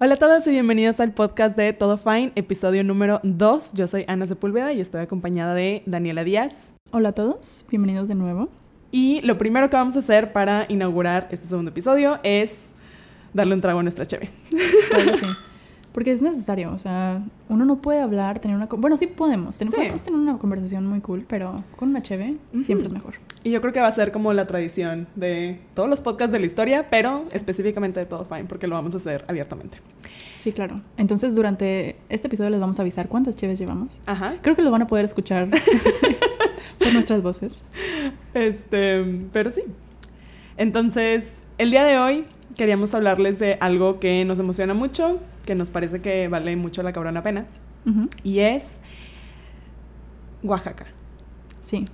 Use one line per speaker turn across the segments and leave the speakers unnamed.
Hola a todos y bienvenidos al podcast de Todo Fine, episodio número 2. Yo soy Ana Sepúlveda y estoy acompañada de Daniela Díaz.
Hola a todos, bienvenidos de nuevo.
Y lo primero que vamos a hacer para inaugurar este segundo episodio es darle un trago a nuestra cheve.
Claro, sí. Porque es necesario, o sea, uno no puede hablar, tener una... Bueno, sí podemos,
Sí.
podemos tener una conversación muy cool, pero con una cheve siempre es mejor.
Y yo creo que va a ser como la tradición de todos los podcasts de la historia, pero específicamente de Todo Fine, porque lo vamos a hacer abiertamente.
Sí, claro. Entonces, durante este episodio les vamos a avisar cuántas cheves llevamos.
Ajá.
Creo que lo van a poder escuchar por nuestras voces.
Este, pero sí. Entonces, el día de hoy queríamos hablarles de algo que nos emociona mucho, que nos parece que vale mucho la cabrona pena, y es Oaxaca.
Sí,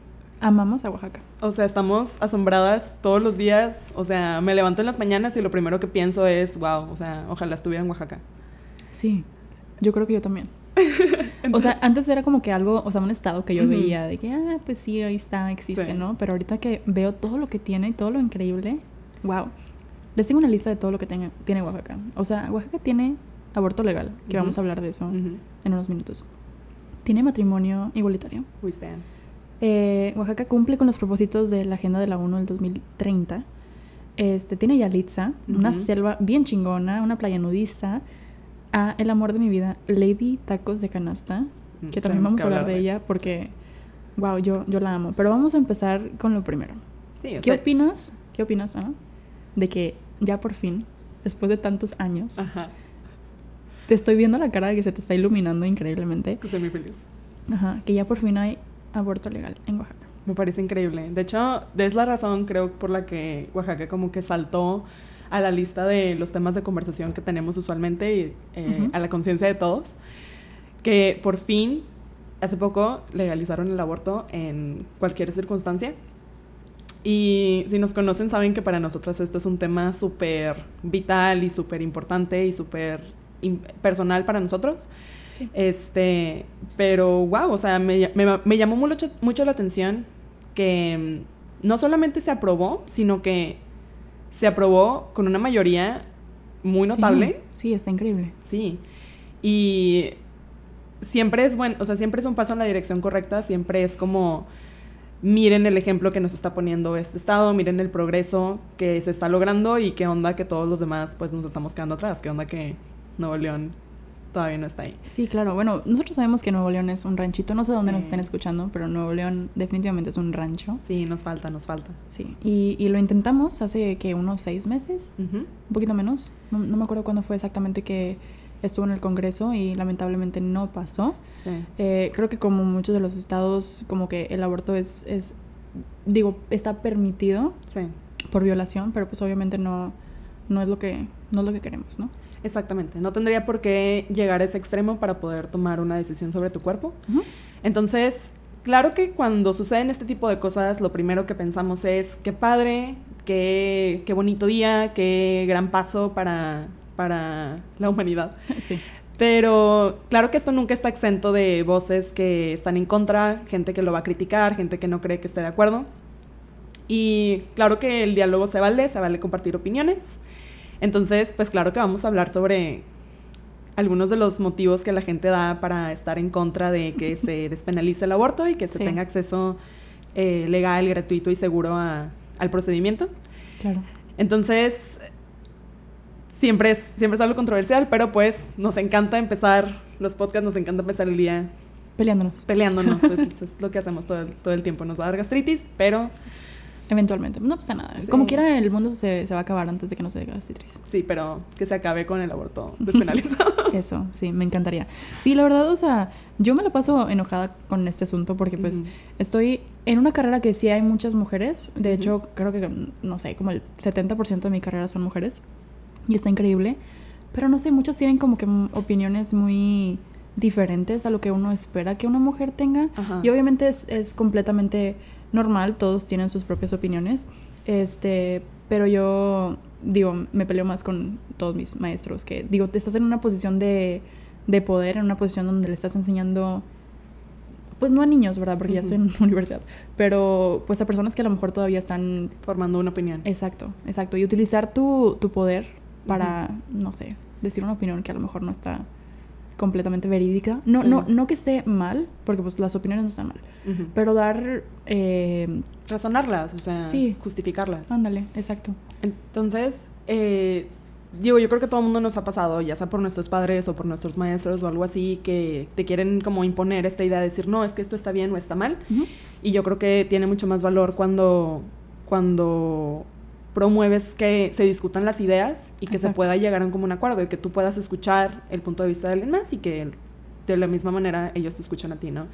amamos a Oaxaca.
O sea, estamos asombradas todos los días. O sea, me levanto en las mañanas y lo primero que pienso es, wow, o sea, ojalá estuviera en Oaxaca.
Sí, yo creo que yo también. O sea, antes era como que algo, o sea, un estado que yo veía de que, ah, pues sí, ahí está, existe,
Sí.
¿no? Pero ahorita que veo todo lo que tiene y todo lo increíble, wow. Les tengo una lista de todo lo que tenga- tiene Oaxaca. O sea, Oaxaca tiene aborto legal, que
Ujú.
vamos a hablar de eso
Ujú.
en unos minutos. Tiene matrimonio igualitario.
We stand.
Eh, Oaxaca cumple con los propósitos de la Agenda de la ONU del 2030. Este, tiene Yalitza, una
Ujú.
selva bien chingona, una playa nudista. A El amor de mi vida, Lady Tacos de Canasta, que también vamos a hablar de ella porque, wow, yo, yo la amo. Pero vamos a empezar con lo primero.
Sí, o
¿Qué
sea,
opinas? ¿Qué opinas, Ana? De que ya por fin, después de tantos años,
Ajá.
Te estoy viendo la cara de que se te está iluminando increíblemente.
Es que soy muy feliz.
Ajá, que ya por fin hay aborto legal en Oaxaca.
Me parece increíble. De hecho, es la razón, creo, por la que Oaxaca como que saltó a la lista de los temas de conversación que tenemos usualmente y eh,
Ujú.
a la conciencia de todos. Que por fin, hace poco, legalizaron el aborto en cualquier circunstancia. Y si nos conocen, saben que para nosotras esto es un tema súper vital y súper importante y súper personal para nosotros.
Sí.
Este, pero wow, o sea, me, ll- me- me llamó mucho, mucho la atención que mm, no solamente se aprobó, sino que se aprobó con una mayoría muy
Sí,
notable.
Sí, está increíble.
Sí. Y siempre es bueno, o sea, siempre es un paso en la dirección correcta, siempre es como miren el ejemplo que nos está poniendo este estado, miren el progreso que se está logrando y qué onda que todos los demás pues nos estamos quedando atrás, qué onda que Nuevo León todavía no está ahí.
Sí, claro. Bueno, nosotros sabemos que Nuevo León es un ranchito. No sé dónde nos estén escuchando, pero Nuevo León definitivamente es un rancho.
Sí, nos falta, nos falta.
Sí. Y, y lo intentamos hace que unos seis meses,
Ujú.
un poquito menos. No, no me acuerdo cuándo fue exactamente que estuvo en el Congreso y lamentablemente no pasó.
Sí.
Eh, creo que como muchos de los estados, como que el aborto es, es, digo, está permitido
Sí.
por violación, pero pues obviamente no, no es lo que, no es lo que queremos, ¿no?
Exactamente. No tendría por qué llegar a ese extremo para poder tomar una decisión sobre tu cuerpo. Entonces, claro que cuando suceden este tipo de cosas, lo primero que pensamos es, qué padre, qué, qué bonito día, qué gran paso para, para la humanidad.
Sí.
Pero claro que esto nunca está exento de voces que están en contra, gente que lo va a criticar, gente que no cree que esté de acuerdo. Y claro que el diálogo se vale, se vale compartir opiniones. Entonces, pues claro que vamos a hablar sobre algunos de los motivos que la gente da para estar en contra de que se despenalice el aborto y que se
Sí.
tenga acceso eh, legal, gratuito y seguro a- al procedimiento.
Claro.
Entonces, siempre es, siempre es algo controversial, pero pues nos encanta empezar los podcasts, nos encanta empezar el día
Peleándonos.
peleándonos. es, lo que hacemos todo el, todo el tiempo. Nos va a dar gastritis, pero
Eventualmente. No pasa nada.
Sí.
Como quiera, el mundo se, se va a acabar antes de que nos dé gastritis.
sí, pero que se acabe con el aborto despenalizado.
Eso, sí, me encantaría. Sí, la verdad, o sea, yo me la paso enojada con este asunto porque pues
Ujú.
estoy en una carrera que sí hay muchas mujeres. De
Ujú.
hecho, creo que, no sé, como el 70% de mi carrera son mujeres. Y está increíble. Pero no sé, muchas tienen como que opiniones muy diferentes a lo que uno espera que una mujer tenga.
Ajá.
Y obviamente es, es completamente normal, todos tienen sus propias opiniones. Este, pero yo digo, me peleo más con todos mis maestros que digo, te estás en una posición de, de poder, en una posición donde le estás enseñando pues no a niños, ¿verdad? Porque ya estoy en universidad, pero pues a personas que a lo mejor todavía están
Formando una opinión.
exacto, exacto y utilizar tu, tu poder para, no sé, decir una opinión que a lo mejor no está completamente verídica. No, no, no que esté mal, porque pues las opiniones no están mal, pero dar... Eh,
Razonarlas, o sea, justificarlas.
Ándale, exacto.
Entonces, eh, digo, yo creo que todo el mundo nos ha pasado, ya sea por nuestros padres o por nuestros maestros o algo así, que te quieren como imponer esta idea de decir, no, es que esto está bien o está mal. Y yo creo que tiene mucho más valor cuando, cuando promueves que se discutan las ideas y que se pueda llegar a un común acuerdo y que tú puedas escuchar el punto de vista de alguien más y que de la misma manera ellos te escuchan a ti, ¿no?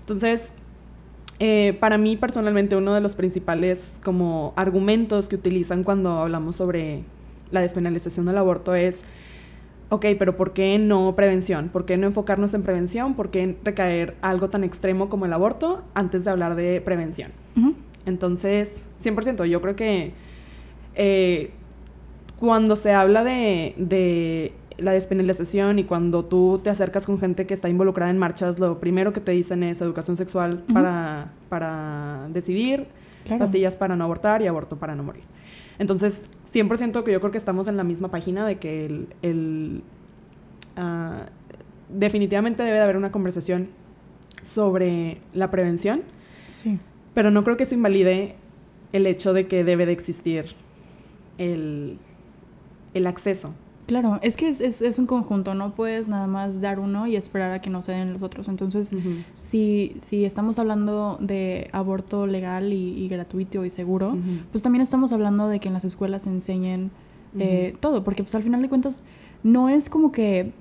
Entonces, eh, para mí personalmente uno de los principales como argumentos que utilizan cuando hablamos sobre la despenalización del aborto es, ok, pero ¿por qué no prevención? ¿Por qué no enfocarnos en prevención? ¿Por qué recaer algo tan extremo como el aborto antes de hablar de prevención? Entonces, 100%, yo creo que eh, cuando se habla de, de, la despenalización y cuando tú te acercas con gente que está involucrada en marchas, lo primero que te dicen es educación sexual para, para decidir, pastillas para no abortar y aborto para no morir. Entonces, 100% que yo creo que estamos en la misma página de que el, el uh, definitivamente debe de haber una conversación sobre la prevención.
Sí.
Pero no creo que se invalide el hecho de que debe de existir el, el acceso.
Claro, es que es, es, un conjunto, no puedes nada más dar uno y esperar a que no se den los otros. Entonces, si, si estamos hablando de aborto legal y, gratuito y seguro, pues también estamos hablando de que en las escuelas se enseñen eh, todo, porque pues al final de cuentas no es como que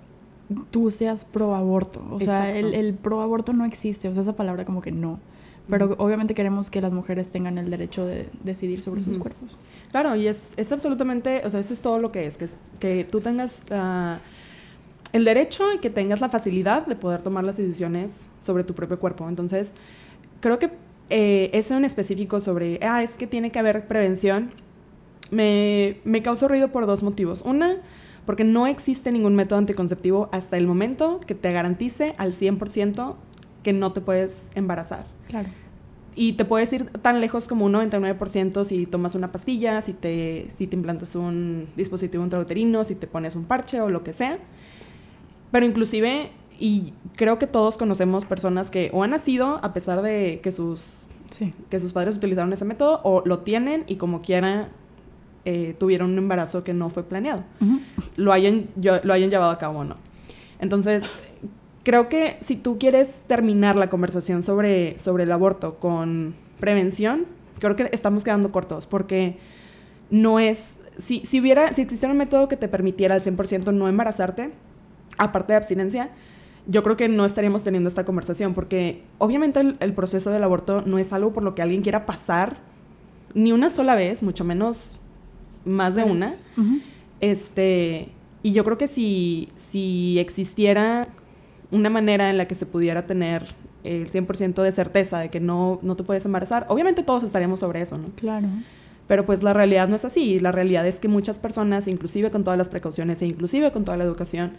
tú seas pro aborto, o sea, el, el pro aborto no existe, o sea, esa palabra como que no. Pero obviamente queremos que las mujeres tengan el derecho de decidir sobre sus cuerpos.
Claro, y es, es, absolutamente, o sea, eso es todo lo que es, que, es, que tú tengas uh, el derecho y que tengas la facilidad de poder tomar las decisiones sobre tu propio cuerpo. Entonces, creo que eh, eso en específico sobre, ah, es que tiene que haber prevención, me, me causó ruido por dos motivos. Una, porque no existe ningún método anticonceptivo hasta el momento que te garantice al 100% que no te puedes embarazar.
Claro.
Y te puedes ir tan lejos como un 99% si tomas una pastilla, si te, si te implantas un dispositivo intrauterino, si te pones un parche o lo que sea. Pero inclusive, y creo que todos conocemos personas que o han nacido a pesar de que sus, que sus padres utilizaron ese método, o lo tienen y como quiera eh, tuvieron un embarazo que no fue planeado. lo, hayan, lo hayan llevado a cabo o no. Entonces, creo que si tú quieres terminar la conversación sobre, sobre el aborto con prevención, creo que estamos quedando cortos porque no es, si, si hubiera, si existiera un método que te permitiera al 100% no embarazarte, aparte de abstinencia, yo creo que no estaríamos teniendo esta conversación porque obviamente el, proceso del aborto no es algo por lo que alguien quiera pasar ni una sola vez, mucho menos más de una. Este, y yo creo que si, si existiera una manera en la que se pudiera tener el 100% de certeza de que no, no te puedes embarazar, obviamente todos estaríamos sobre eso, ¿no?
Claro.
Pero pues la realidad no es así. La realidad es que muchas personas, inclusive con todas las precauciones e inclusive con toda la educación,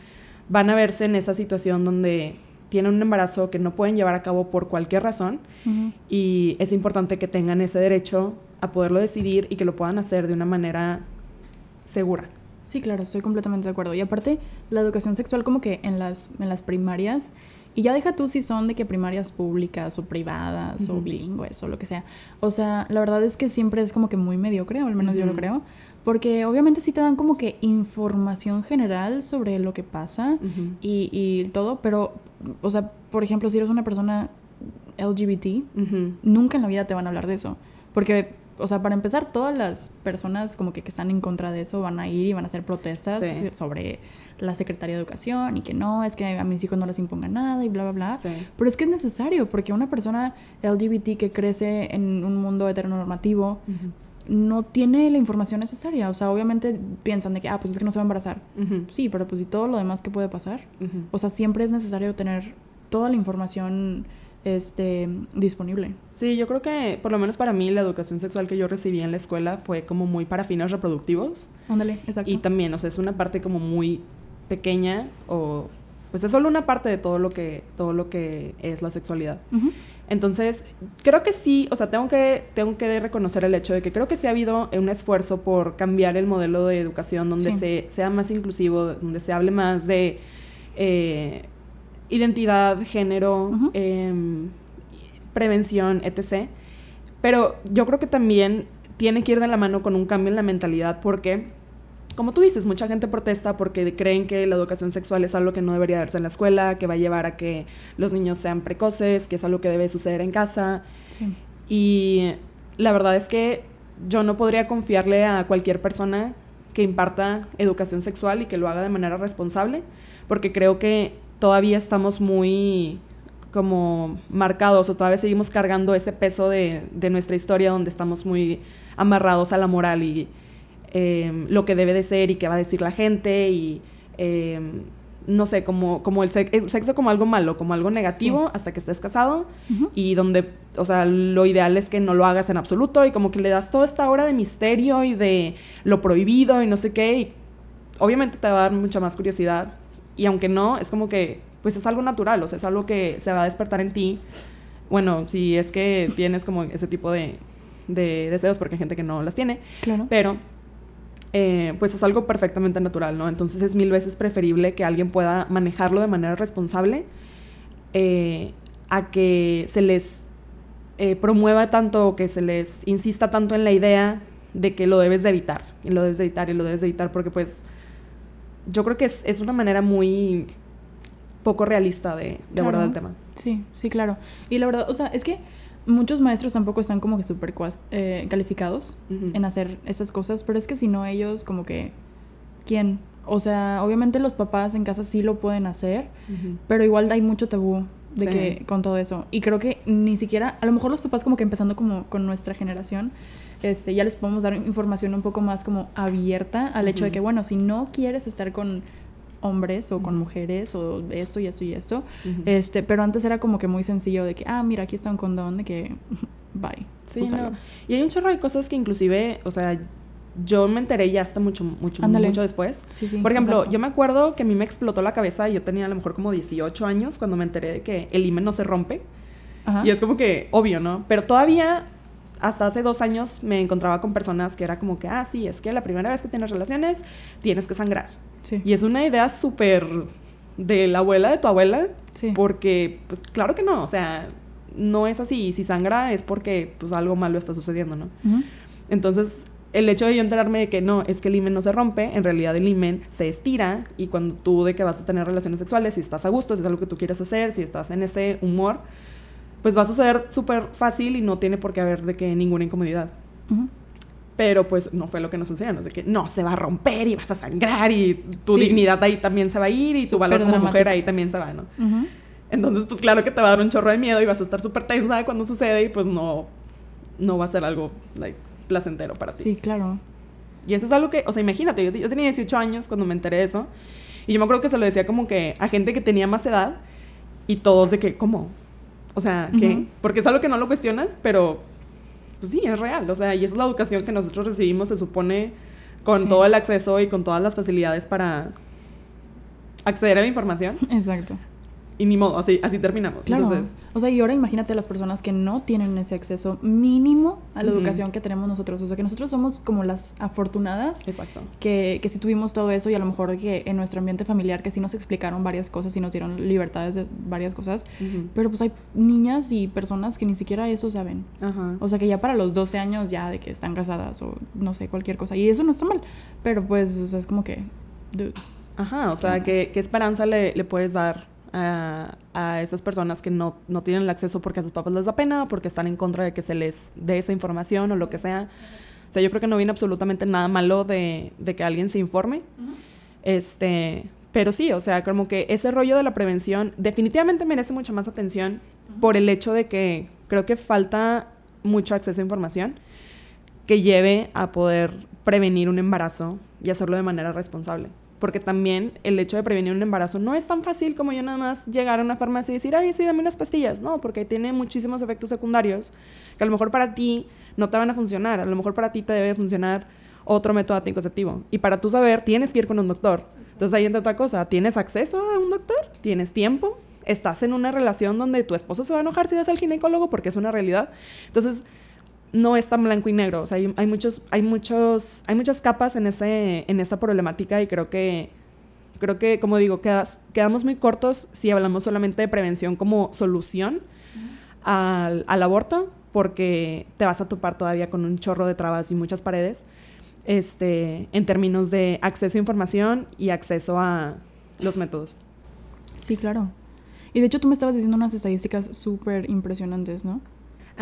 van a verse en esa situación donde tienen un embarazo que no pueden llevar a cabo por cualquier razón y es importante que tengan ese derecho a poderlo decidir y que lo puedan hacer de una manera segura.
Sí, claro, estoy completamente de acuerdo. Y aparte, la educación sexual como que en las, en las primarias, y ya deja tú si son de que primarias públicas o privadas o bilingües o lo que sea. O sea, la verdad es que siempre es como que muy mediocre, o al menos yo lo creo. Porque obviamente sí te dan como que información general sobre lo que pasa y, y, todo, pero, o sea, por ejemplo, si eres una persona LGBT, nunca en la vida te van a hablar de eso. Porque o sea, para empezar, todas las personas como que, que, están en contra de eso van a ir y van a hacer protestas sobre la Secretaría de Educación y que no, es que a mis hijos no les imponga nada y bla, bla, bla. Pero es que es necesario porque una persona LGBT que crece en un mundo heteronormativo no tiene la información necesaria. O sea, obviamente piensan de que, ah, pues es que no se va a embarazar. Sí, pero pues y todo lo demás que puede pasar. O sea, siempre es necesario tener toda la información este, disponible.
Sí, yo creo que por lo menos para mí la educación sexual que yo recibí en la escuela fue como muy para fines reproductivos.
Ándale, exacto.
Y también, o sea, es una parte como muy pequeña o pues es solo una parte de todo lo que todo lo que es la sexualidad. Entonces, creo que sí, o sea, tengo que, tengo que reconocer el hecho de que creo que sí ha habido un esfuerzo por cambiar el modelo de educación donde se, sea más inclusivo, donde se hable más de eh, identidad, género, em, prevención, etc. Pero yo creo que también tiene que ir de la mano con un cambio en la mentalidad porque como tú dices, mucha gente protesta porque creen que la educación sexual es algo que no debería darse en la escuela, que va a llevar a que los niños sean precoces, que es algo que debe suceder en casa. Y la verdad es que yo no podría confiarle a cualquier persona que imparta educación sexual y que lo haga de manera responsable, porque creo que todavía estamos muy como marcados o todavía seguimos cargando ese peso de, de nuestra historia donde estamos muy amarrados a la moral y Em, lo que debe de ser y qué va a decir la gente y em, no sé, como, como el, sexo como algo malo, como algo negativo hasta que estés casado y donde, o sea, lo ideal es que no lo hagas en absoluto y como que le das toda esta hora de misterio y de lo prohibido y no sé qué y obviamente te va a dar mucha más curiosidad y aunque no, es como que, pues es algo natural, o sea, es algo que se va a despertar en ti. Bueno, si es que tienes como ese tipo de, de deseos, porque hay gente que no las tiene. Claro. Pero eh, pues es algo perfectamente natural, ¿no? Entonces es mil veces preferible que alguien pueda manejarlo de manera responsable eh, a que se les eh, promueva tanto, que se les insista tanto en la idea de que lo debes de evitar, y lo debes de evitar, y lo debes de evitar, porque pues yo creo que es, es una manera muy poco realista de, de abordar el tema.
Sí, sí, claro. Y la verdad, o sea, es que muchos maestros tampoco están como que súper eh, calificados en hacer estas cosas, pero es que si no ellos como que, ¿quién? O sea, obviamente los papás en casa sí lo pueden hacer, pero igual hay mucho tabú de que con todo eso. Y creo que ni siquiera, a lo mejor los papás como que empezando como con nuestra generación, este, ya les podemos dar información un poco más como abierta al hecho de que, bueno, si no quieres estar con hombres o con mujeres o esto y esto y esto. este, pero antes era como que muy sencillo de que, ah, mira, aquí está un condón, de que, bye.
Sí, no. Y hay un chorro de cosas que inclusive, o sea, yo me enteré ya hasta mucho, mucho, mucho después. Sí, sí, Por ejemplo, yo me acuerdo que a mí me explotó la cabeza, yo tenía a lo mejor como 18 años cuando me enteré de que el himen no se rompe. Y es como que obvio, ¿no? Pero todavía hasta hace dos años me encontraba con personas que era como que, ah, sí, es que la primera vez que tienes relaciones tienes que sangrar. Y es una idea súper de la abuela de tu abuela, porque, pues claro que no, o sea, no es así. Si sangra es porque, pues algo malo está sucediendo, ¿no? Entonces, el hecho de yo enterarme de que no, es que el himen no se rompe, en realidad el himen se estira y cuando tú de que vas a tener relaciones sexuales, si estás a gusto, si es algo que tú quieres hacer, si estás en este humor, pues va a suceder súper fácil y no tiene por qué haber de que ninguna incomodidad. Pero pues no fue lo que nos enseñaron, de que no, se va a romper y vas a sangrar y tu dignidad ahí también se va a ir y tu valor como mujer ahí también se va, ¿no? Entonces, pues claro que te va a dar un chorro de miedo y vas a estar súper tensa cuando sucede y pues no, no va a ser algo like, placentero para ti.
Sí, claro.
Y eso es algo que, o sea, imagínate, yo, yo tenía 18 años cuando me enteré de eso y yo me acuerdo que se lo decía como que a gente que tenía más edad y todos de que, ¿cómo? O sea, ¿qué? Porque es algo que no lo cuestionas, pero pues sí, es real. O sea, y esa es la educación que nosotros recibimos, se supone, con todo el acceso y con todas las facilidades para acceder a la información.
Exacto
y ni modo, así, así terminamos. Entonces,
o sea, y ahora imagínate las personas que no tienen ese acceso mínimo a la educación que tenemos nosotros. O sea, que nosotros somos como las afortunadas.
Exacto.
Que, que sí tuvimos todo eso y a lo mejor que en nuestro ambiente familiar que sí nos explicaron varias cosas y nos dieron libertades de varias cosas. Pero pues hay niñas y personas que ni siquiera eso saben. Ajá. O sea, que ya para los 12 años ya de que están casadas o no sé, cualquier cosa. Y eso no está mal. Pero pues, o sea, es como que...
Ajá, o sea, ¿qué, ¿qué, esperanza le, le puedes dar a, a esas personas que no, no, tienen el acceso porque a sus papás les da pena, porque están en contra de que se les dé esa información o lo que sea. O sea, yo creo que no viene absolutamente nada malo de, de que alguien se informe. Este, pero sí, o sea, como que ese rollo de la prevención definitivamente merece mucha más atención por el hecho de que creo que falta mucho acceso a información que lleve a poder prevenir un embarazo y hacerlo de manera responsable porque también el hecho de prevenir un embarazo no es tan fácil como yo nada más llegar a una farmacia y decir, ay, sí, dame unas pastillas. No, porque tiene muchísimos efectos secundarios que a lo mejor para ti no te van a funcionar. A lo mejor para ti te debe funcionar otro método anticonceptivo. Y para tú saber, tienes que ir con un doctor. Entonces ahí entra otra cosa. ¿Tienes acceso a un doctor? ¿Tienes tiempo? estás en una relación donde tu esposo se va a enojar si vas al ginecólogo porque es una realidad. Entonces, no es tan blanco y negro. O sea, hay, muchos, hay muchos, hay muchas capas en ese, en esta problemática y creo que, creo que, como digo, quedamos muy cortos si hablamos solamente de prevención como solución al, al, aborto, porque te vas a topar todavía con un chorro de trabas y muchas paredes, este, en términos de acceso a información y acceso a los métodos.
Sí, claro. Y de hecho tú me estabas diciendo unas estadísticas súper impresionantes, ¿no?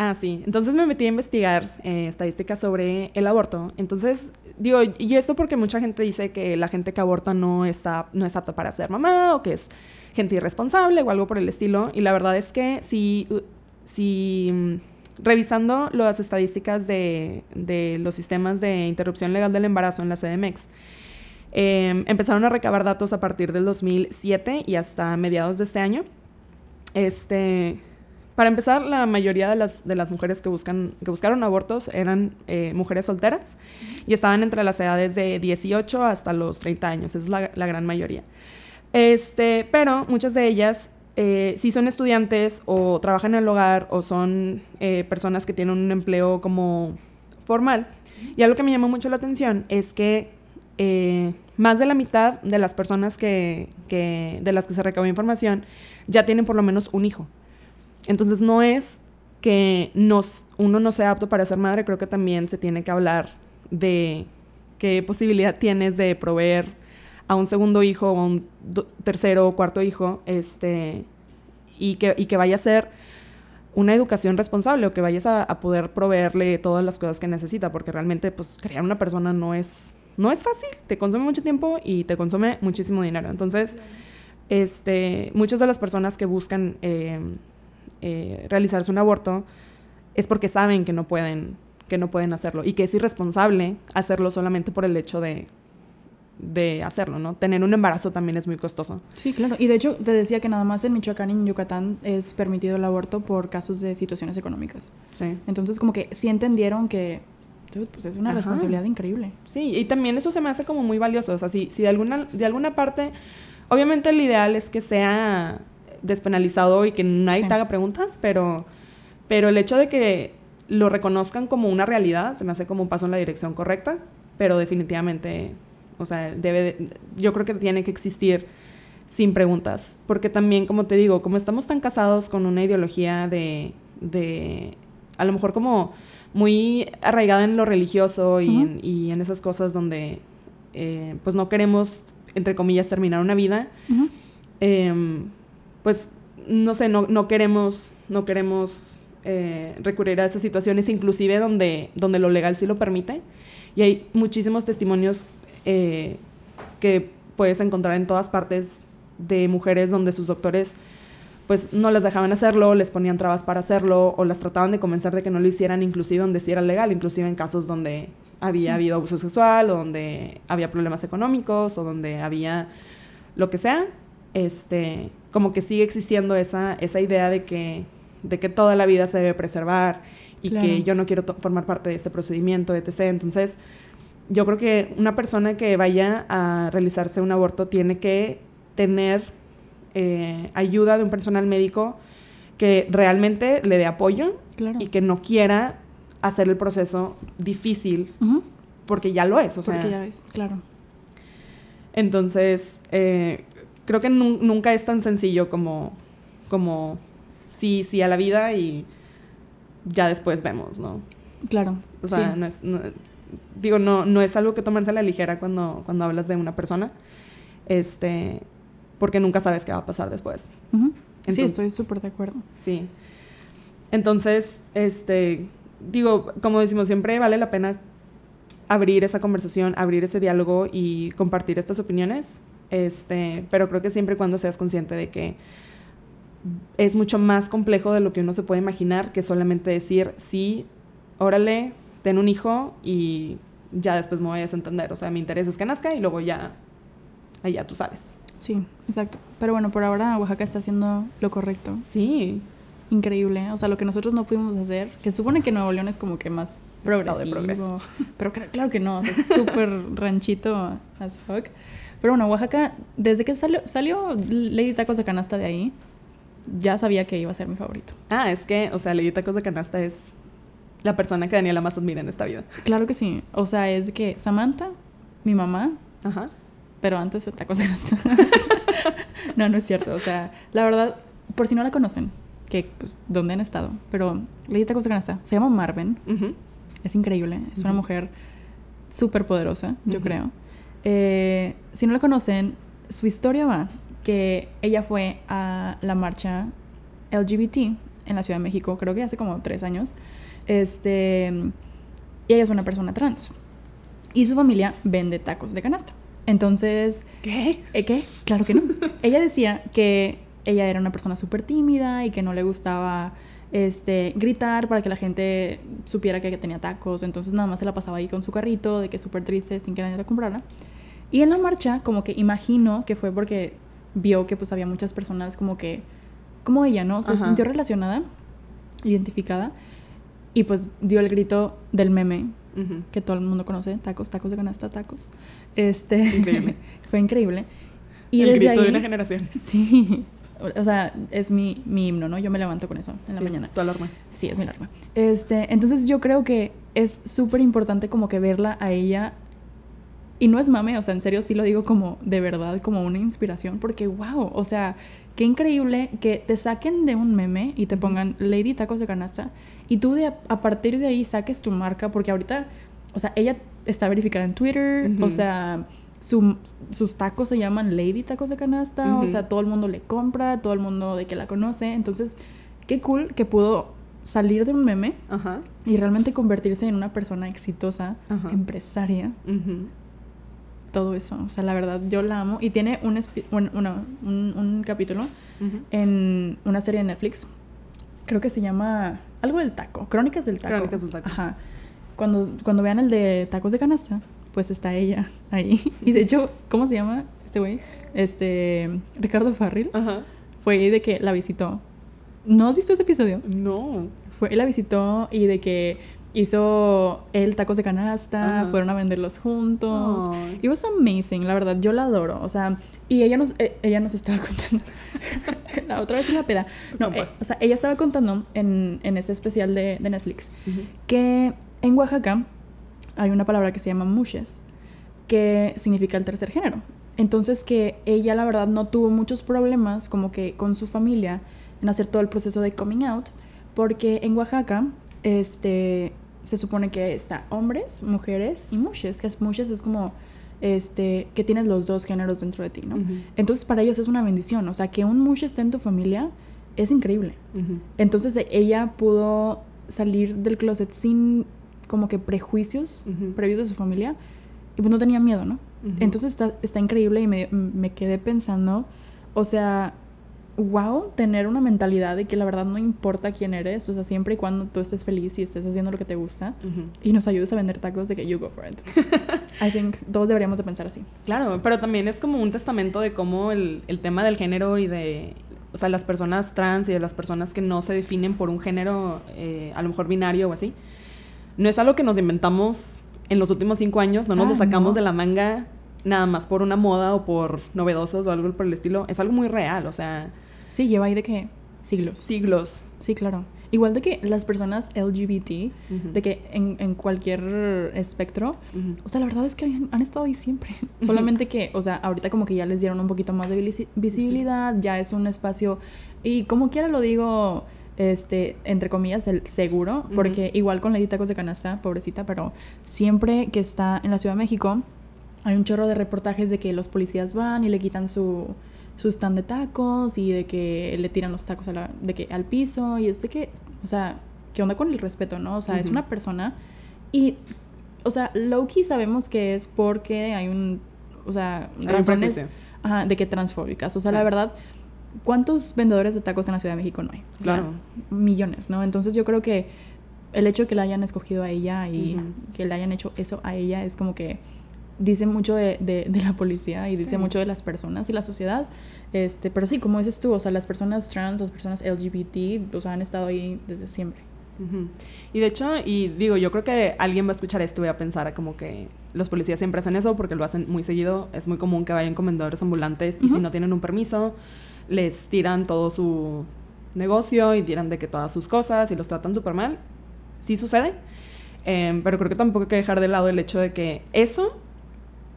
Ah, sí. Entonces me metí a investigar eh, estadísticas sobre el aborto. Entonces, digo, y esto porque mucha gente dice que la gente que aborta no está, no es apta para ser mamá o que es gente irresponsable o algo por el estilo. Y la verdad es que si, si mm, revisando las estadísticas de, de, los sistemas de interrupción legal del embarazo en la CDMX, em, empezaron a recabar datos a partir del 2007 y hasta mediados de este año. Este, para empezar, la mayoría de las, mujeres que, buscaron abortos eran eh, mujeres solteras y estaban entre las edades de 18 hasta los 30 años, es la, gran mayoría. Este, pero muchas de ellas eh, si son estudiantes o trabajan en el hogar o son eh, personas que tienen un empleo como formal. Y algo que me llamó mucho la atención es que más de la mitad de las personas que, que, de las que se recabó información ya tienen por lo menos un hijo. Entonces no es que nos, uno no sea apto para ser madre, creo que también se tiene que hablar de qué posibilidad tienes de proveer a un segundo hijo o a un tercero o cuarto hijo, este, y que, y que vaya a ser una educación responsable o que vayas a, poder proveerle todas las cosas que necesita, porque realmente pues criar una persona no es, no es fácil, te consume mucho tiempo y te consume muchísimo dinero. Entonces, este, muchas de las personas que buscan eh, eh, realizarse un aborto es porque saben que no pueden que no pueden hacerlo y que es irresponsable hacerlo solamente por el hecho de, de hacerlo, ¿no? Tener un embarazo también es muy costoso.
Sí, claro. Y de hecho te decía que nada más en Michoacán y en Yucatán es permitido el aborto por casos de situaciones económicas. Sí. Entonces como que sí entendieron que pues es una responsabilidad increíble.
Sí, y también eso se me hace como muy valioso. O sea, si, si de, alguna, de alguna parte, obviamente el ideal es que sea despenalizado y que nadie te haga preguntas, pero, pero el hecho de que lo reconozcan como una realidad se me hace como un paso en la dirección correcta, pero definitivamente, o sea, debe, yo creo que tiene que existir sin preguntas, porque también, como te digo, como estamos tan casados con una ideología de, de a lo mejor como muy arraigada en lo religioso y, en, y en, esas cosas donde eh, pues no queremos, entre comillas, terminar una vida, pues, no sé, no, no queremos, no queremos eh, recurrir a esas situaciones, inclusive donde, donde lo legal sí lo permite. Y hay muchísimos testimonios eh, que puedes encontrar en todas partes de mujeres donde sus doctores pues no les dejaban hacerlo, les ponían trabas para hacerlo o las trataban de convencer de que no lo hicieran, inclusive donde sí era legal, inclusive en casos donde había habido abuso sexual o donde había problemas económicos o donde había lo que sea, este, como que sigue existiendo esa, esa idea de que, de que toda la vida se debe preservar y que yo no quiero formar parte de este procedimiento, etc. Entonces, yo creo que una persona que vaya a realizarse un aborto tiene que tener eh, ayuda de un personal médico que realmente le dé apoyo y que no quiera hacer el proceso difícil, porque ya lo es, o sea.
Porque ya es, claro.
Entonces, eh, creo que nunca es tan sencillo como, como sí, sí a la vida y ya después vemos, ¿no?
Claro.
O sea, no es, digo, no, no es algo que tomarse a la ligera cuando, cuando hablas de una persona, este, porque nunca sabes qué va a pasar después.
sí, estoy súper de acuerdo.
Sí. Entonces, este, digo, como decimos, siempre vale la pena abrir esa conversación, abrir ese diálogo y compartir estas opiniones este, pero creo que siempre y cuando seas consciente de que es mucho más complejo de lo que uno se puede imaginar que solamente decir, sí, órale, ten un hijo y ya después me voy a entender. O sea, mi interés es que nazca y luego ya, allá tú sabes.
Sí, exacto. Pero bueno, por ahora Oaxaca está haciendo lo correcto.
Sí.
Increíble. O sea, lo que nosotros no pudimos hacer, que supone que Nuevo León es como que más progresivo. Pero claro que no, es súper ranchito as fuck. Pero bueno, Oaxaca, desde que salió, salió Lady Tacos de Canasta de ahí, ya sabía que iba a ser mi favorito.
Ah, es que, o sea, Lady Tacos de Canasta es la persona que Daniela más admira en esta vida.
Claro que sí. O sea, es que Samantha, mi mamá,
Ajá.
pero antes de Tacos de Canasta. no, no es cierto. O sea, la verdad, por si no la conocen, que pues, ¿dónde han estado? Pero Lady Tacos de Canasta se llama Marvin.
Ujú.
Es increíble. Es una mujer súper poderosa, yo creo. Eh, si no la conocen, su historia va que ella fue a la marcha LGBT en la Ciudad de México, creo que hace como tres años. Este, y ella es una persona trans. Y su familia vende tacos de canasta. Entonces,
¿Qué?
¿eh, ¿qué? Claro que no. ella decía que ella era una persona súper tímida y que no le gustaba este, gritar para que la gente supiera que tenía tacos. Entonces nada más se la pasaba ahí con su carrito, de que súper triste, sin que nadie la comprara. Y en la marcha, como que imagino que fue porque vio que pues había muchas personas como que, como ella, ¿no? O sea, se sintió relacionada, identificada. Y pues dio el grito del meme que todo el mundo conoce, tacos, tacos de canasta, tacos. Este,
Increíble.
fue increíble. Y
El
desde
grito
ahí,
de una generación.
Sí, o sea, es mi, mi himno, ¿no? Yo me levanto con eso en la
Sí, es
mañana.
tu alarma.
Sí, es mi alarma. Este, entonces yo creo que es súper importante como que verla a ella. Y no es mame, o sea, en serio sí lo digo como de verdad, como una inspiración, porque wow, o sea, qué increíble que te saquen de un meme y te pongan Lady Tacos de Canasta y tú de, a partir de ahí saques tu marca, porque ahorita, o sea, ella está verificada en Twitter, o sea, su- sus tacos se llaman Lady Tacos de Canasta, o sea, todo el mundo le compra, todo el mundo de que la conoce, entonces, qué cool que pudo salir de un meme y realmente convertirse en una persona exitosa, empresaria, todo eso. O sea, la verdad, yo la amo. Y tiene un, un, una- un- un capítulo en una serie de Netflix. Creo que se llama algo del taco, Crónicas del taco.
Crónicas del taco.
Ajá. Cuando, cuando vean el de tacos de canasta, pues está ella ahí. Y de hecho, ¿cómo se llama este güey? Este, Ricardo Farril.
Ajá.
Fue de que la visitó. ¿No has visto ese episodio?
No.
Fue, la visitó y de que hizo él tacos de canasta,
Ajá.
fueron a venderlos juntos.
Ay.
It was amazing, la verdad, yo la adoro. O sea, y ella nos, eh, ella nos estaba contando. la otra vez en la peda. No, eh, o sea, ella estaba contando en, en ese especial de, de Netflix que en Oaxaca hay una palabra que se llama mushes, que significa el tercer género. Entonces que ella la verdad no tuvo muchos problemas como que con su familia en hacer todo el proceso de coming out, porque en Oaxaca este se supone que está hombres, mujeres y mushes, que es mushes es como este que tienes los dos géneros dentro de ti, ¿no? Entonces para ellos es una bendición, o sea, que un mush esté en tu familia es increíble. Entonces ella pudo salir del closet sin como que prejuicios
Ujú.
previos de su familia y pues no tenía miedo, ¿no? Entonces está, está increíble y me, me quedé pensando, o sea, wow, tener una mentalidad de que la verdad no importa quién eres, o sea, siempre y cuando tú estés feliz y estés haciendo lo que te gusta y nos ayudes a vender tacos de que you go for it. I think todos deberíamos de pensar así.
Claro, pero también es como un testamento de cómo el, el tema del género y de, o sea, las personas trans y de las personas que no se definen por un género, eh, a lo mejor binario o así, no es algo que nos inventamos en los últimos cinco años, no nos
Ah,
lo sacamos
no.
de la manga nada más por una moda o por novedosos o algo por el estilo, es algo muy real, o sea,
Sí, lleva ahí de que siglos.
siglos.
Sí, claro. Igual de que las personas LGBT, de que en, en cualquier espectro, o sea, la verdad es que han, han estado ahí siempre. Solamente que, o sea, ahorita como que ya les dieron un poquito más de visi- visibilidad, ya es un espacio, y como quiera lo digo, este, entre comillas, el seguro,
Ujú.
porque igual con Lady Tacos de Canasta, pobrecita, pero siempre que está en la Ciudad de México, hay un chorro de reportajes de que los policías van y le quitan su su stand de tacos y de que le tiran los tacos a la- de que, al piso y es de que, o sea, ¿qué onda con el respeto, no? O sea, es
Ujú.
una persona y, o sea, Loki sabemos que es porque hay un, o sea, razones ajá, de que transfóbicas. O sea,
Sí.
la verdad, ¿cuántos vendedores de tacos en la Ciudad de México no hay? O sea,
Claro.
millones, ¿no? Entonces yo creo que el hecho de que la hayan escogido a ella y
Ujú.
que le hayan hecho eso a ella es como que dice mucho de, de- de la policía y dice
Sí.
mucho de las personas y la sociedad. Este, pero sí, como dices tú, o sea, las personas trans, las personas LGBT, o sea, han estado ahí desde siempre.
Ujú. Y de hecho, y digo, yo creo que alguien va a escuchar esto y va a pensar como que los policías siempre hacen eso porque lo hacen muy seguido. Es muy común que vayan con vendedores ambulantes y si no tienen un permiso, les tiran todo su, negocio y tiran de que todas sus cosas y los tratan súper mal. Sí sucede, em, pero creo que tampoco hay que dejar de lado el hecho de que eso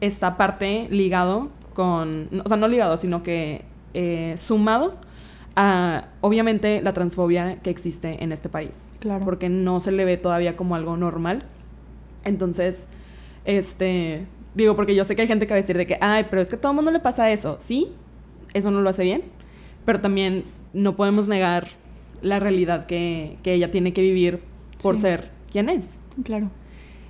está parte ligado con, o sea, no ligado, sino que eh, sumado a, obviamente, la transfobia que existe en este país.
Claro.
Porque no se le ve todavía como algo normal. Entonces, este, digo, porque yo sé que hay gente que va a decir de que, ay, pero es que a todo el mundo le pasa eso. Sí, eso no lo hace bien, pero también no podemos negar la realidad que, que ella tiene que vivir por
Sí.
ser quien es.
Claro.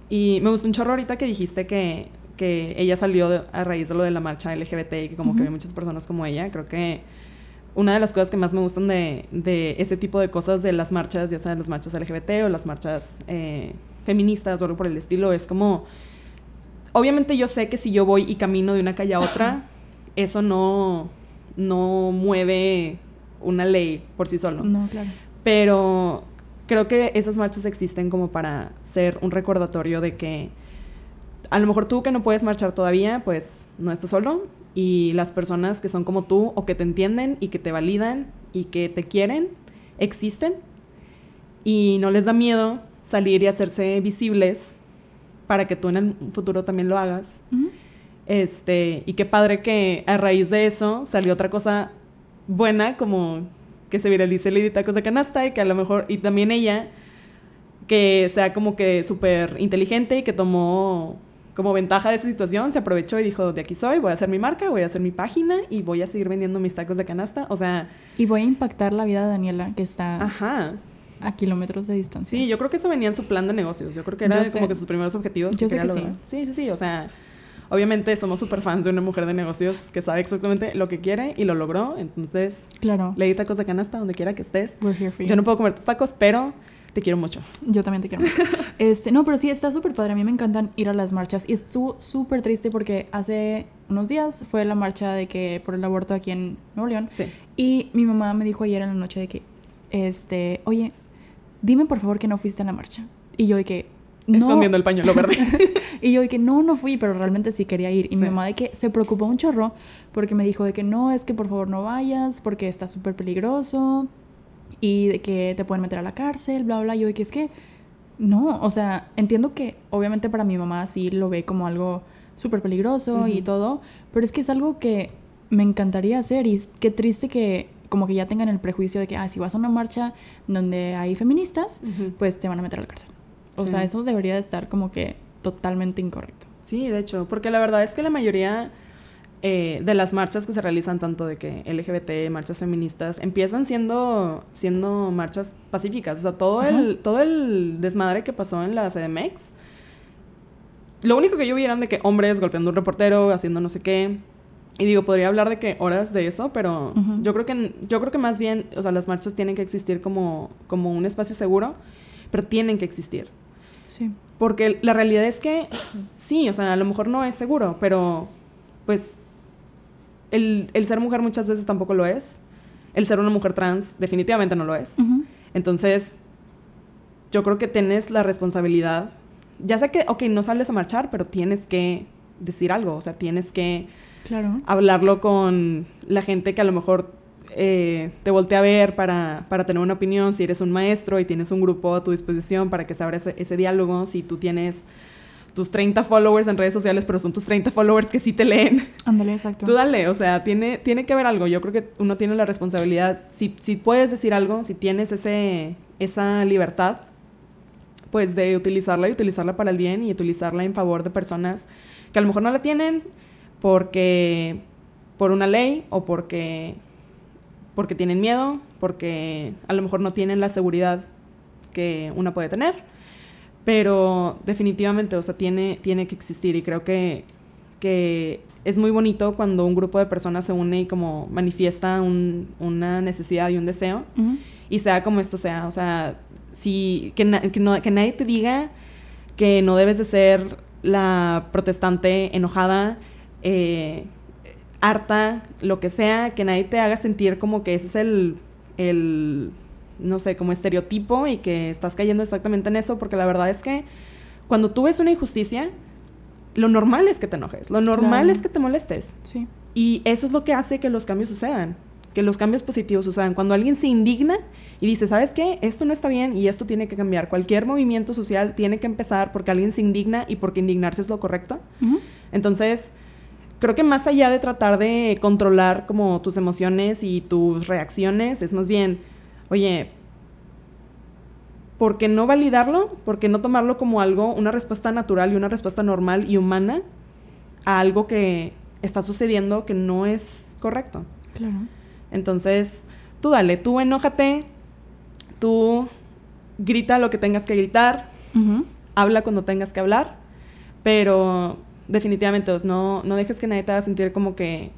Y me gustó un chorro ahorita que dijiste que, que ella salió de- a raíz de lo de la marcha LGBT y que como que hay muchas personas como ella. Creo que una de las cosas que más me gustan de, de ese tipo de cosas de las marchas, ya sean las marchas LGBT o las marchas eh, feministas o algo por el estilo, es como... Obviamente yo sé que si yo voy y camino de una calle a otra, eso no, no mueve una ley por sí solo.
No, claro.
Pero creo que esas marchas existen como para ser un recordatorio de que a lo mejor tú que no puedes marchar todavía, pues no estás solo. Y las personas que son como tú o que te entienden y que te validan y que te quieren, existen. Y no les da miedo salir y hacerse visibles para que tú en el futuro también lo hagas. Este, y qué padre que a raíz de eso salió otra cosa buena, como que se viralice Lady Tacos de Canasta y que a lo mejor, y también ella, que sea como que súper inteligente y que tomó como ventaja de esa situación, se aprovechó y dijo, de aquí soy, voy a hacer mi marca, voy a hacer mi página y voy a seguir vendiendo mis tacos de canasta. O sea,
Y voy a impactar la vida de Daniela, que está
ajá.
a kilómetros de distancia.
Sí, yo creo que eso venía en su plan de negocios. Yo creo que era
Yo sé.
como que sus primeros objetivos.
Yo sé
quería
que sí.
sí. Sí, sí, O sea, obviamente somos súper fans de una mujer de negocios que sabe exactamente lo que quiere y lo logró. Entonces,
Claro.
le di tacos de canasta donde quiera que estés.
We're here for you.
Yo no puedo comer tus tacos, pero te quiero mucho.
Yo también te quiero. mucho. este, no, pero sí, está súper padre. A mí me encantan ir a las marchas. Y estuvo súper triste porque hace unos días fue la marcha de que por el aborto aquí en Nuevo León.
Sí.
Y mi mamá me dijo ayer en la noche de que, este, oye, dime por favor que no fuiste a la marcha. Y yo de que, no.
Escondiendo el pañuelo verde.
Y yo de que no, no fui, pero realmente sí quería ir. Y
Sí.
mi mamá de que se preocupó un chorro porque me dijo de que no, es que por favor no vayas porque está súper peligroso y de que te pueden meter a la cárcel, bla, bla. Y yo de que es que no, o sea, entiendo que obviamente para mi mamá sí lo ve como algo súper peligroso y
Ujú.
todo, pero es que es algo que me encantaría hacer y qué triste que como que ya tengan el prejuicio de que, ah, si vas a una marcha donde hay feministas,
Ujú.
pues te van a meter a la cárcel. O
Sí.
sea, eso debería de estar como que totalmente incorrecto.
Sí, de hecho, porque la verdad es que la mayoría eh, de las marchas que se realizan, tanto de que LGBT, marchas feministas, empiezan siendo, siendo marchas pacíficas. O sea, todo
Ajá.
el, todo el desmadre que pasó en la CDMX, lo único que yo vi eran de que hombres golpeando a un reportero, haciendo no sé qué. Y digo, podría hablar de que horas de eso, pero yo creo que yo creo que más bien, o sea, las marchas tienen que existir como, como un espacio seguro, pero tienen que existir.
Sí.
Porque la realidad es que sí, o sea, a lo mejor no es seguro, pero pues el, el ser mujer muchas veces tampoco lo es. El ser una mujer trans definitivamente no lo es. Entonces, yo creo que tienes la responsabilidad, ya sé que, ok, no sales a marchar, pero tienes que decir algo, o sea, tienes que
Claro.
hablarlo con la gente que a lo mejor eh, te voltea a ver para, para tener una opinión, si eres un maestro y tienes un grupo a tu disposición para que se abra ese, ese diálogo, si tú tienes tus 30 followers en redes sociales, pero son tus 30 followers que sí te leen,
Ándale, exacto.
tú dale, o sea, tiene, tiene que haber algo, yo creo que uno tiene la responsabilidad, si, si puedes decir algo, si tienes ese, esa libertad, pues de utilizarla y utilizarla para el bien y utilizarla en favor de personas que a lo mejor no la tienen porque por una ley o porque porque tienen miedo, porque a lo mejor no tienen la seguridad que una puede tener, pero definitivamente, o sea, tiene, tiene que existir y creo que, que es muy bonito cuando un grupo de personas se une y como manifiesta un- una necesidad y un deseo y sea como esto sea, o sea, si, que, na- que, no- que nadie te diga que no debes de ser la protestante enojada, eh, harta, lo que sea, que nadie te haga sentir como que ese es el, el, no sé, como estereotipo y que estás cayendo exactamente en eso, porque la verdad es que cuando tú ves una injusticia, lo normal es que te enojes, lo normal
Claro.
es que te molestes.
Sí.
Y eso es lo que hace que los cambios sucedan. que los cambios positivos sucedan. Cuando alguien se indigna y dice, ¿sabes qué? Esto no está bien y esto tiene que cambiar. Cualquier movimiento social tiene que empezar porque alguien se indigna y porque indignarse es lo correcto. Entonces, creo que más allá de tratar de controlar como tus emociones y tus reacciones, es más bien, oye, ¿por qué no validarlo? ¿Por qué no tomarlo como algo, una respuesta natural y una respuesta normal y humana a algo que está sucediendo que no es correcto?
Claro.
Entonces, tú dale, tú enójate, tú grita lo que tengas que gritar, habla cuando tengas que hablar, pero definitivamente pues, no, no dejes que nadie te haga sentir como que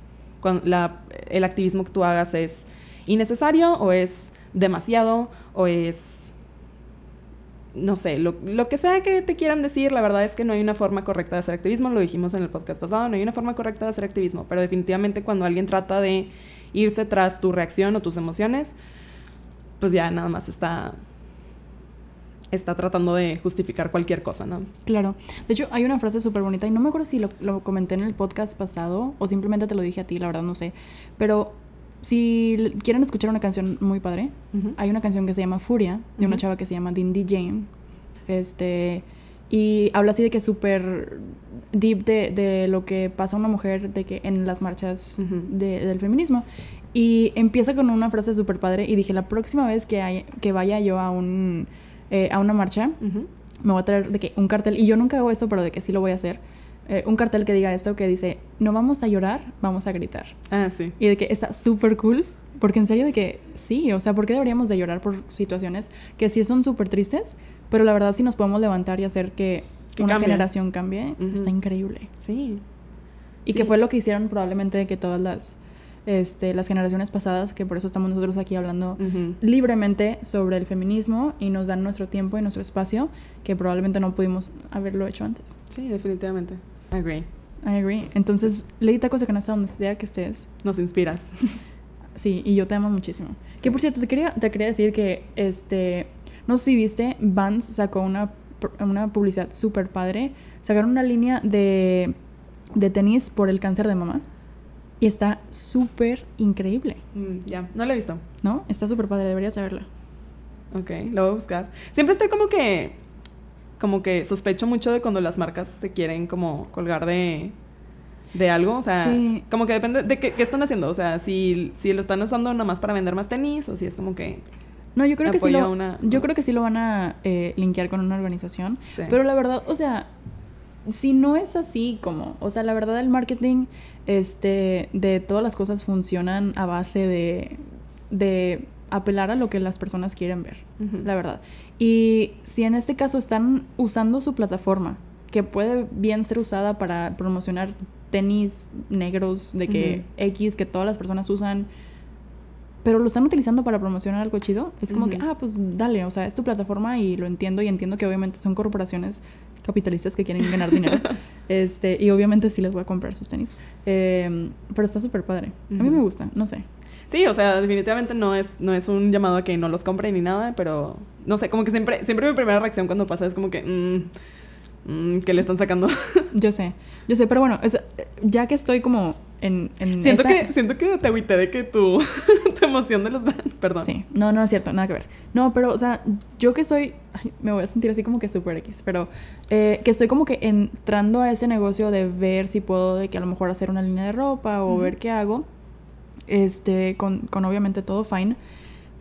el activismo que tú hagas es innecesario o es demasiado o es no sé, lo, lo, que sea que te quieran decir, la verdad es que no hay una forma correcta de hacer activismo, lo dijimos en el podcast pasado, no hay una forma correcta de hacer activismo, pero definitivamente cuando alguien trata de irse tras tu reacción o tus emociones, pues ya nada más está está tratando de justificar cualquier cosa, ¿no?
Claro. De hecho, hay una frase súper bonita y no me acuerdo si lo, comenté en el podcast pasado o simplemente te lo dije a ti, la verdad no sé. Pero si quieren escuchar una canción muy padre, hay una canción que se llama Furia, de una chava que se llama Dindy Jane. Este, y habla así de que súper deep de, de, lo que pasa a una mujer de que en las marchas de, del feminismo. Y empieza con una frase súper padre y dije, la próxima vez que, que vaya yo a, un, eh, a una marcha, me voy a traer de que un cartel, y yo nunca hago eso, pero de que sí lo voy a hacer, eh, un cartel que diga esto, que dice, no vamos a llorar, vamos a gritar.
Ah, sí.
Y de que está súper cool, porque en serio de que sí, o sea, ¿por qué deberíamos de llorar por situaciones que sí son súper tristes? Pero la verdad, si nos podemos levantar y hacer que, una generación cambie, está increíble.
Sí.
Y que fue lo que hicieron probablemente de que todas las, este, las generaciones pasadas, que por eso estamos nosotros aquí hablando libremente sobre el feminismo y nos dan nuestro tiempo y nuestro espacio, que probablemente no pudimos haberlo hecho antes.
Sí, definitivamente. I agree.
I agree. Entonces, Leita Cosa que no donde sea que estés.
Nos inspiras.
sí, y yo te amo muchísimo. Que por cierto, te quería, te quería decir que este no sé si viste, Vans sacó una, una publicidad súper padre. Sacaron una línea de, de tenis por el cáncer de mamá. Y está súper increíble.
Mm, ya, no la he visto.
¿No? Está súper padre, deberías saberla.
Ok, lo voy a buscar. Siempre estoy como que. Como que sospecho mucho de cuando las marcas se quieren como colgar de. De algo, o sea, como que depende de qué, qué, están haciendo, o sea, si, si lo están usando nada más para vender más tenis o si es como que
no, yo creo que sí lo, yo creo que sí lo van a eh, linkear con una organización. Pero la verdad, o sea, si no es así como, o sea, la verdad el marketing este, de todas las cosas funcionan a base de, de apelar a lo que las personas quieren ver, la verdad. Y si en este caso están usando su plataforma, que puede bien ser usada para promocionar tenis negros de que X que todas las personas usan, pero lo están utilizando para promocionar algo chido, es como que, ah, pues dale, o sea, es tu plataforma y lo entiendo y entiendo que obviamente son corporaciones capitalistas que quieren ganar dinero. este, y obviamente sí les voy a comprar sus tenis. Em, pero está súper padre. A mí me gusta, no sé.
Sí, o sea, definitivamente no es, no es un llamado a que no los compren ni nada, pero no sé, como que siempre, siempre mi primera reacción cuando pasa es como que, mm, mm, ¿qué le están sacando?
yo sé, yo sé, pero bueno, ya que estoy como
siento, que, siento que te agüité de que tu, tu emoción de los bands, perdón.
Sí, no, no es cierto, nada que ver. No, pero, o sea, yo que soy, me voy a sentir así como que súper X, pero eh, que estoy como que entrando a ese negocio de ver si puedo, de que a lo mejor hacer una línea de ropa o ver qué hago, este, con, con obviamente todo fine,